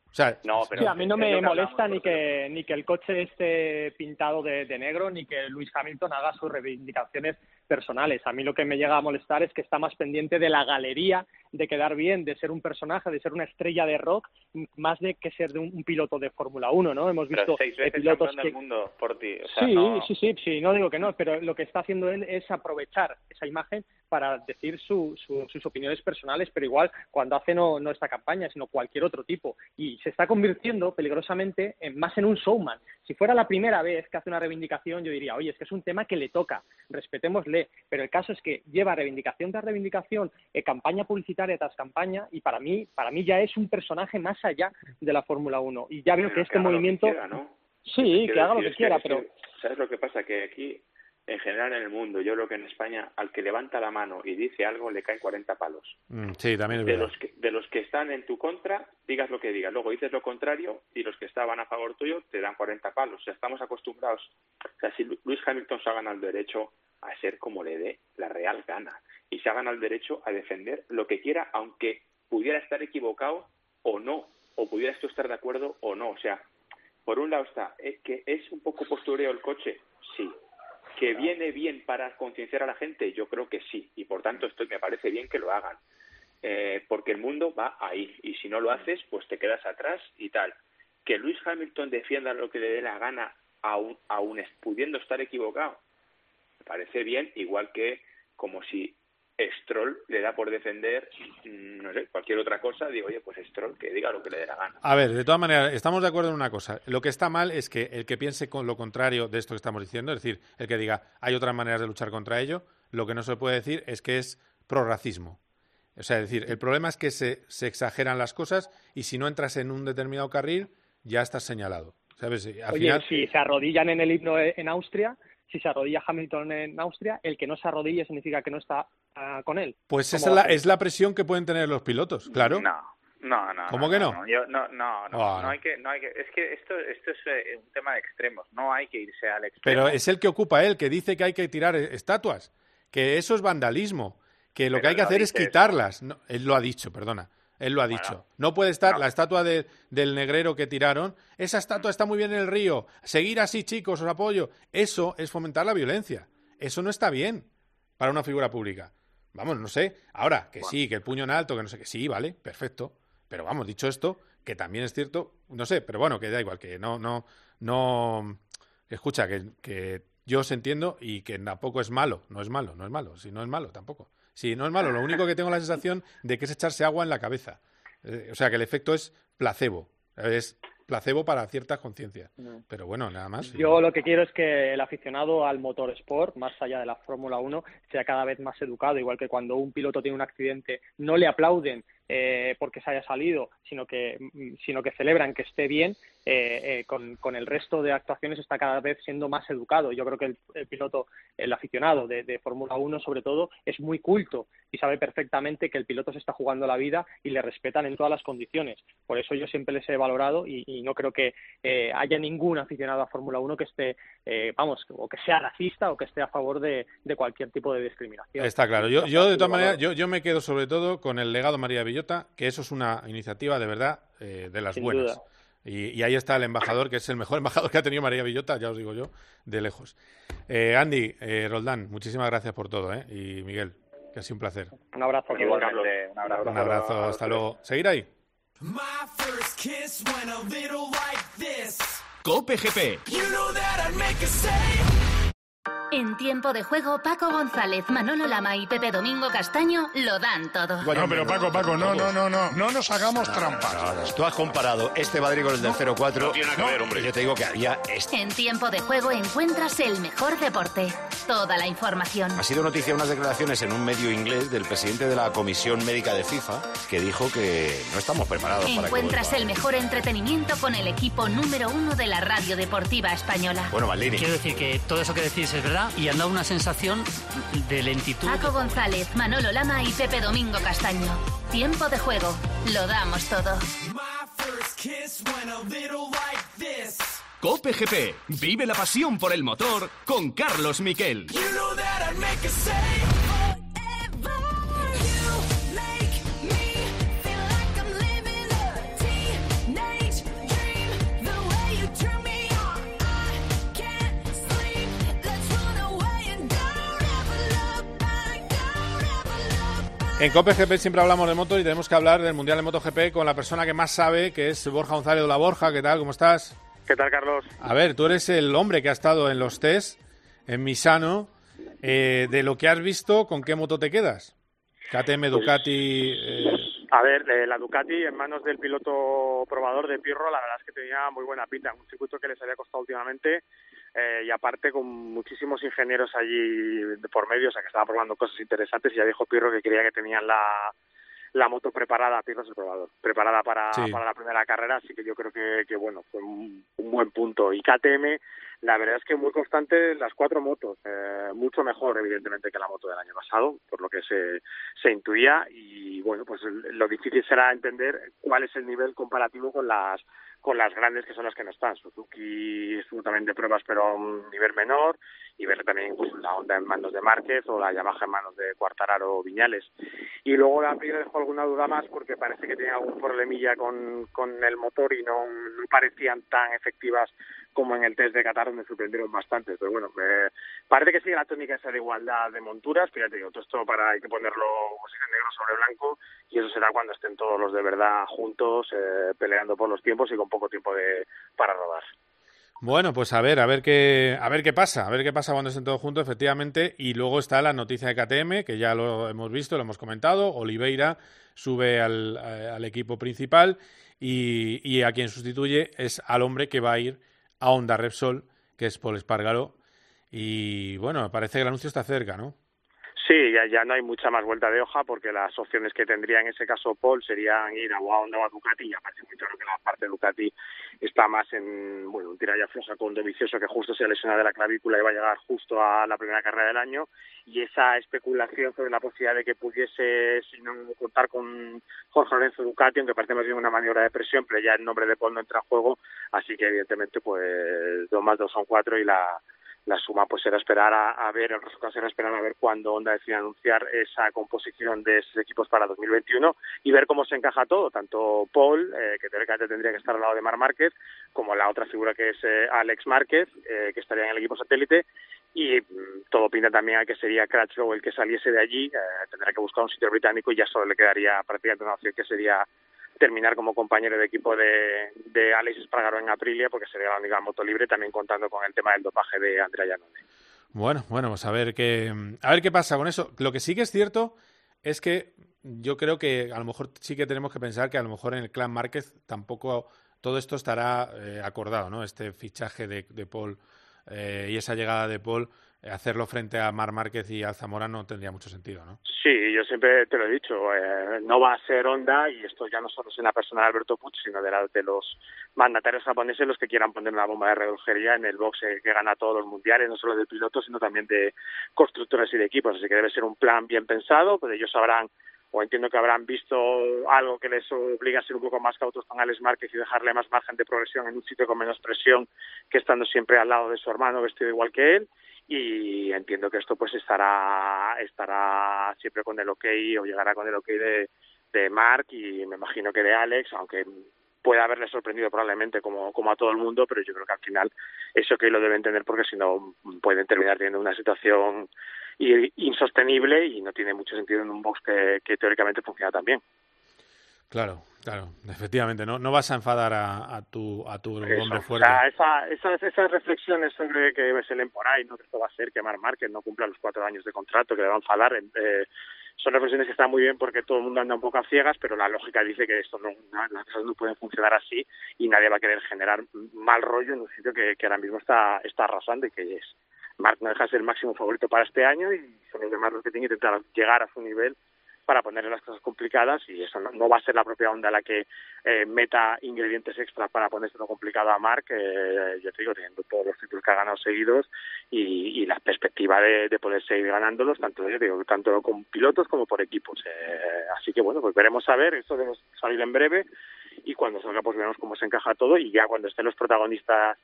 O sea, No, pero Sí, a mí no me molesta ni que, ni que el coche esté pintado de, de negro, ni que Luis Hamilton haga sus reivindicaciones personales. A mí lo que me llega a molestar es que está más pendiente de la galería, de quedar bien, de ser un personaje, de ser una estrella de rock, más de que ser de un, un piloto de Fórmula 1, ¿no? Hemos Pero visto seis veces pilotos que... del mundo por ti. O sea, sí, no- sí, sí, sí, no digo que no, pero lo que está haciendo él es aprovechar esa imagen para decir su- su- sus opiniones personales, pero igual cuando hace no, no esta campaña, sino cualquier otro tipo. Y se está convirtiendo peligrosamente en, más en un showman. Si fuera la primera vez que hace una reivindicación, yo diría, oye, es que es un tema que le toca, respetémosle. Pero el caso es que lleva reivindicación tras reivindicación, eh, campaña publicitaria tras campaña, y para mí, para mí ya es un personaje más allá de la Fórmula 1. Y ya veo Bueno, que este haga lo que movimiento... quiera, ¿no? Sí, que haga lo que quiera, pero... ¿Sabes lo que pasa? Que aquí, en general en el mundo, yo creo que en España, al que levanta la mano y dice algo, le caen 40 palos. Mm, sí, también es De verdad. los, que, de los que están en tu contra, digas lo que digas. Luego dices lo contrario y los que estaban a favor tuyo te dan 40 palos. O sea, estamos acostumbrados. O sea, si Lu- Luis Hamilton se ha ganado el derecho a ser como le dé la real gana. Y se ha ganado el derecho a defender lo que quiera, aunque pudiera estar equivocado o no. O pudiera esto estar de acuerdo o no. O sea, por un lado está, ¿eh, que es un poco postureo el coche? Sí. ¿Que viene bien para concienciar a la gente? Yo creo que sí. Y por tanto, esto me parece bien que lo hagan. Eh, porque el mundo va ahí. Y si no lo haces, pues te quedas atrás y tal. Que Luis Hamilton defienda lo que le dé la gana, aún, aún es- pudiendo estar equivocado, parece bien. Igual que como si Stroll le da por defender, mm, no sé, cualquier otra cosa, digo, oye, pues Stroll que diga lo que le dé la gana. A ver, de todas maneras, estamos de acuerdo en una cosa. Lo que está mal es que el que piense con lo contrario de esto que estamos diciendo, es decir, el que diga hay otras maneras de luchar contra ello, lo que no se puede decir es que es prorracismo. O sea, es decir, el problema es que se, se exageran las cosas y si no entras en un determinado carril, ya estás señalado. ¿Sabes? Al Oye, final, si se arrodillan en el himno e- en Austria, si se arrodilla Hamilton en Austria, el que no se arrodille significa que no está ah, con él. pues esa es ¿Cómo la, es la presión que pueden tener los pilotos, claro. No, no, no. ¿Cómo que no? Yo, no, no, no, Ah, no no. hay que, no hay que. Es que esto, esto es eh, un tema de extremos. No hay que irse al extremo. Pero es el que ocupa él, que dice que hay que tirar eh, estatuas, que eso es vandalismo, que lo Pero que hay que hacer es quitarlas. No, él lo ha dicho, perdona. Él lo ha dicho. No puede estar la estatua de- del negrero que tiraron. Esa estatua está muy bien en el río. Seguir así, chicos, os apoyo. Eso es fomentar la violencia. Eso no está bien para una figura pública. Vamos, no sé. Ahora, que sí, que el puño en alto, que no sé qué. Sí, vale, perfecto. Pero vamos, dicho esto, que también es cierto, no sé, pero bueno, que da igual, que no, no, no. Escucha, que, que yo os entiendo y que tampoco es malo. No es malo, no es malo. Si no es malo, tampoco. Si no es malo, lo único que tengo la sensación de que es echarse agua en la cabeza. Eh, o sea, que el efecto es placebo. Es placebo para ciertas conciencias. No. Pero bueno, nada más. Yo lo que quiero es que el aficionado al motorsport, más allá de la Fórmula 1, sea cada vez más educado, igual que cuando un piloto tiene un accidente, no le aplauden eh, porque se haya salido, sino que, mm, sino que celebran que esté bien, eh, eh, con, con el resto de actuaciones está cada vez siendo más educado. Yo creo que el, el piloto, el aficionado de, de Fórmula 1 sobre todo, es muy culto y sabe perfectamente que el piloto se está jugando la vida y le respetan en todas las condiciones. Por eso yo siempre les he valorado y, y no creo que eh, haya ningún aficionado a Fórmula 1 que esté, eh, vamos, o que sea racista o que esté a favor de, de cualquier tipo de discriminación. Está claro. Yo, yo de todas maneras, yo, yo me quedo sobre todo con el legado María Que eso es una iniciativa de verdad eh, de las Sin buenas. Y, y ahí está el embajador, que es el mejor embajador que ha tenido María Villota, ya os digo yo, de lejos. Eh, Andy, eh, Roldán, muchísimas gracias por todo, ¿eh? Y Miguel, que ha sido un placer. Un abrazo. Un abrazo. Un abrazo, hasta luego. ¿Seguir ahí? My first kiss went a little like this. Cope GP. You know En tiempo de juego, Paco González, Manolo Lama y Pepe Domingo Castaño lo dan todo. No, pero Paco, Paco, no, no, no, no, no nos hagamos trampas. Tú has comparado este Madrid con el del 0-4. No tiene nada que ver, hombre. Yo te digo que había este. En tiempo de juego encuentras el mejor deporte. Toda la información. Ha sido noticia unas declaraciones en un medio inglés del presidente de la Comisión Médica de FIFA que dijo que no estamos preparados para Encuentras el mejor entretenimiento con el equipo número uno de la radio deportiva española. Bueno, Maldini. Quiero decir que todo eso que decís es verdad y han dado una sensación de lentitud. Paco González, Manolo Lama y Pepe Domingo Castaño. Tiempo de juego. Lo damos todo. Cope GP. Vive la pasión por el motor con Carlos Miquel. You know that En Cope GP siempre hablamos de moto y tenemos que hablar del Mundial de MotoGP con la persona que más sabe, que es Borja González de la Borja. ¿Qué tal? ¿Cómo estás? ¿Qué tal, Carlos? A ver, tú eres el hombre que ha estado en los test, en Misano. Eh, de lo que has visto, ¿con qué moto te quedas? KTM, Ducati. eh, A ver, eh, la Ducati en manos del piloto probador de Pirro, la verdad es que tenía muy buena pinta, un circuito que les había costado últimamente eh, y aparte con muchísimos ingenieros allí de por medio, o sea que estaba probando cosas interesantes y ya dijo Pirro que quería que tenían la, la moto preparada, Pirro es el probador, preparada para, Sí. para la primera carrera, así que yo creo que, que bueno, fue un, un buen punto. Y KTM, la verdad es que muy constante las cuatro motos, eh, mucho mejor evidentemente que la moto del año pasado, por lo que se, se intuía y bueno, pues lo difícil será entender cuál es el nivel comparativo con las con las grandes que son las que no están. Suzuki estuvo también de pruebas pero a un nivel menor y ver también la Honda en manos de Márquez o la Yamaha en manos de Cuartararo o Viñales. Y luego la Aprilia dejó alguna duda más porque parece que tenía algún problemilla con, con el motor y no, no parecían tan efectivas como en el test de Qatar donde sorprendieron bastante. Pero bueno, eh, parece que sigue la tónica esa de igualdad de monturas, pero ya te todo esto para hay que ponerlo negro sobre blanco y eso será cuando estén todos los de verdad juntos eh, peleando por los tiempos y con poco tiempo de para rodar. Bueno, pues a ver, a ver qué, a ver qué pasa, a ver qué pasa cuando estén todos juntos, efectivamente. Y luego está la noticia de KTM, que ya lo hemos visto, lo hemos comentado. Oliveira sube al, eh, equipo principal y, a quien sustituye es al hombre que va a ir a Honda Repsol, que es Paul Espargaro. Y bueno, parece que el anuncio está cerca, ¿no? Sí, ya, ya no hay mucha más vuelta de hoja porque las opciones que tendría en ese caso Paul serían ir a Honda o a Ducati y ya parece muy claro que la parte de Ducati está más en bueno un tiralla floja con Dovizioso que justo se ha lesionado de la clavícula y va a llegar justo a la primera carrera del año. Y esa especulación sobre la posibilidad de que pudiese si no contar con Jorge Lorenzo Ducati aunque parece más bien una maniobra de presión pero ya el nombre de Paul no entra en juego así que evidentemente pues dos más dos son cuatro y la la suma pues será esperar a, ver, el resultado será esperar a ver cuándo Honda decide anunciar esa composición de esos equipos para 2021 y ver cómo se encaja todo, tanto Paul, eh, que teóricamente tendría que estar al lado de Mar Márquez, como la otra figura que es eh, Alex Márquez, eh, que estaría en el equipo satélite, y mm, todo pinta también a que sería Crutchlow el que saliese de allí, eh, tendrá que buscar un sitio británico y ya solo le quedaría prácticamente una opción que sería terminar como compañero de equipo de, de Alex Espargaro en Aprilia, porque sería la única moto libre, también contando con el tema del dopaje de Andrea Iannone. Bueno, bueno, pues a ver qué, a ver qué pasa con eso. Lo que sí que es cierto es que yo creo que a lo mejor sí que tenemos que pensar que a lo mejor en el clan Márquez tampoco todo esto estará eh, acordado, ¿no? Este fichaje de, de Paul eh, y esa llegada de Paul, hacerlo frente a Mar Márquez y a Zamora no tendría mucho sentido, ¿no? Sí, yo siempre te lo he dicho, eh, no va a ser Honda y esto ya no solo es en la persona de Alberto Puig, sino de, la, de los mandatarios japoneses los que quieran poner una bomba de relojería en el box eh, que gana todos los mundiales, no solo de pilotos, sino también de constructores y de equipos. Así que debe ser un plan bien pensado, pues ellos sabrán o entiendo que habrán visto algo que les obliga a ser un poco más cautos con Alex Márquez y dejarle más margen de progresión en un sitio con menos presión que estando siempre al lado de su hermano vestido igual que él y entiendo que esto pues estará estará siempre con el ok o llegará con el ok de, de Mark y me imagino que de Alex, aunque puede haberle sorprendido probablemente como, como a todo el mundo, pero yo creo que al final eso que lo deben tener porque si no pueden terminar teniendo una situación insostenible y no tiene mucho sentido en un box que, que teóricamente funciona tan bien. Claro, claro, efectivamente, no, no vas a enfadar a, a tu, a tu Eso. hombre O fuerte. sea, esa, esas, esas reflexiones sobre que se leen por ahí, ¿no? que esto va a ser que Marc Márquez no cumpla los cuatro años de contrato, que le va a enfadar, eh, son reflexiones que están muy bien porque todo el mundo anda un poco a ciegas, pero la lógica dice que esto no, no- las cosas no pueden funcionar así y nadie va a querer generar mal rollo en un sitio que, que ahora mismo está, está arrasando y que es Marc no deja de ser el máximo favorito para este año y son los demás los que tienen que intentar llegar a su nivel para ponerle las cosas complicadas y eso no, no va a ser la propia onda la que eh, meta ingredientes extra para ponérselo complicado a Marc, eh, yo te digo, teniendo todos los títulos que ha ganado seguidos y, y la perspectiva de, de poder seguir ganándolos, tanto yo digo, tanto con pilotos como por equipos. Eh, así que bueno, pues veremos a ver, esto debe salir en breve y cuando salga pues veremos cómo se encaja todo y ya cuando estén los protagonistas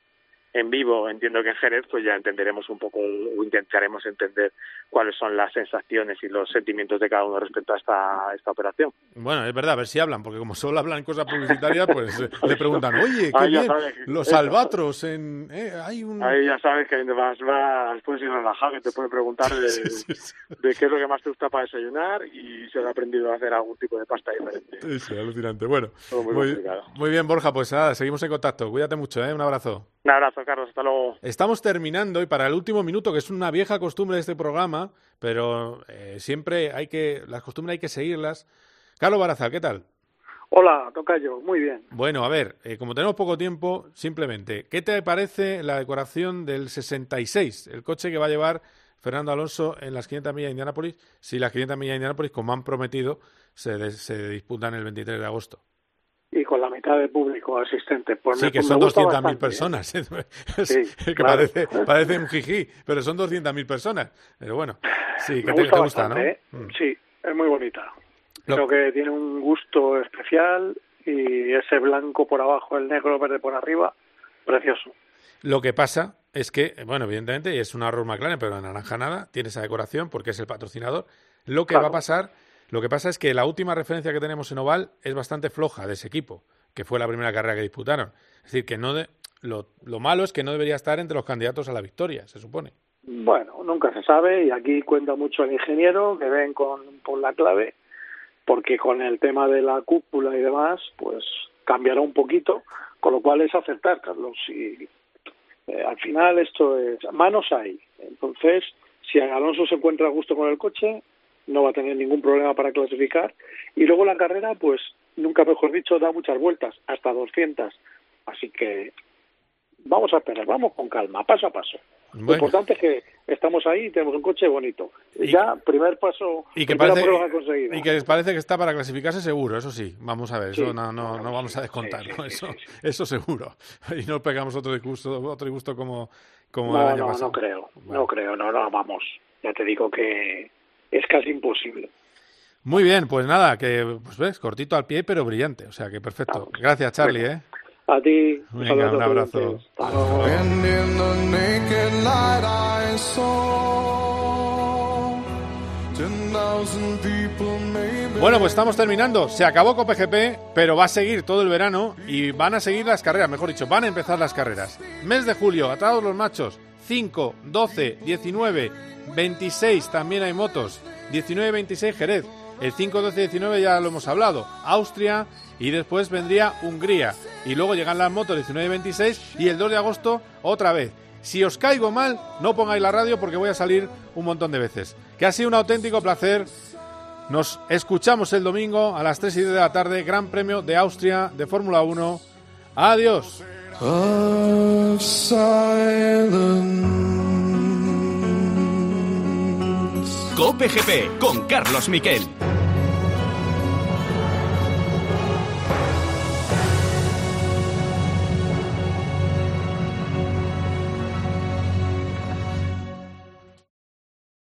en vivo, entiendo que en Jerez, pues ya entenderemos un poco o intentaremos entender cuáles son las sensaciones y los sentimientos de cada uno respecto a esta, esta operación. Bueno, es verdad, a ver si hablan, porque como solo hablan cosas publicitarias, pues eh, le preguntan, oye, qué bien, los eso. albatros en... eh, hay un... Ahí ya sabes que vas, vas puedes ir relajado, que te pueden preguntar de, de qué es lo que más te gusta para desayunar y si has aprendido a hacer algún tipo de pasta diferente. Sí, sí, alucinante. Bueno, muy muy bien, Borja, pues nada, seguimos en contacto. Cuídate mucho, ¿eh? Un abrazo. Un abrazo, Carlos, hasta luego. Estamos terminando y para el último minuto, que es una vieja costumbre de este programa, pero eh, siempre hay que, las costumbres hay que seguirlas. Carlos Barazal, ¿qué tal? Hola, Tocayo, muy bien. Bueno, a ver, eh, como tenemos poco tiempo, simplemente, ¿qué te parece la decoración del 66, el coche que va a llevar Fernando Alonso en las 500 millas de Indianápolis, si las 500 millas de Indianápolis, como han prometido, se, de- se disputan el 23 de agosto? Y con la mitad del público asistente. Pues Sí, me- que son gusta 200.000 bastante, ¿eh? personas. Es- Sí, es que claro. parece, parece un jijí, pero son 200.000 personas. Pero bueno, sí, que te, gusta te gusta, bastante, ¿eh? ¿no? Mm. Sí, es muy bonita. Lo- Creo que tiene un gusto especial y ese blanco por abajo, el negro verde por arriba, precioso. Lo que pasa es que, bueno, evidentemente, es una Roll McLaren, pero la naranja nada, tiene esa decoración porque es el patrocinador. Lo que va a pasar, lo que pasa es que la última referencia que tenemos en Oval es bastante floja de ese equipo, que fue la primera carrera que disputaron. Es decir, que no de- lo, lo malo es que no debería estar entre los candidatos a la victoria, se supone. Bueno, nunca se sabe y aquí cuenta mucho el ingeniero que ven con, por la clave porque con el tema de la cúpula y demás pues cambiará un poquito, con lo cual es acertar, Carlos. Y eh, al final esto es manos hay. Entonces, si Alonso se encuentra a gusto con el coche, no va a tener ningún problema para clasificar. Y luego la carrera, pues nunca mejor dicho, da muchas vueltas, hasta 200. Así que vamos a esperar, vamos con calma, paso a paso. Lo importante es que estamos ahí y tenemos un coche bonito. ya, primer paso, Y que, parece, prueba conseguida. y que parece que está para clasificarse seguro, eso sí. Vamos a ver, Sí. eso no, no, no vamos a descontar, ¿no? eso, eso seguro. Y no pegamos otro disgusto, otro disgusto como, como el no, año no, pasado. no creo, no creo, no, no, vamos. Ya te digo que es casi imposible. Muy bien, pues nada, que pues ves, cortito al pie, pero brillante. O sea que perfecto. Gracias, Charlie, ¿eh? A ti, un Venga, un abrazo. ustedes. Hasta luego. And in the naked light I saw 10,000 people maybe. Bueno, pues estamos terminando. Se acabó COPGP, pero va a seguir todo el verano y van a seguir las carreras, mejor dicho, van a empezar las carreras. Mes de julio, atados los machos, 5, 12, 19, 26 también hay motos, 19, 26 Jerez. El 5, 12, 19 ya lo hemos hablado, Austria y después vendría Hungría. Y luego llegan las motos 19 y 26 y el 2 de agosto otra vez. Si os caigo mal, no pongáis la radio porque voy a salir un montón de veces. Que ha sido un auténtico placer nos escuchamos el domingo a las 3 y 10 de la tarde, Gran Premio de Austria de Fórmula 1. Adiós. Of silence. Cope GP con Carlos Miquel.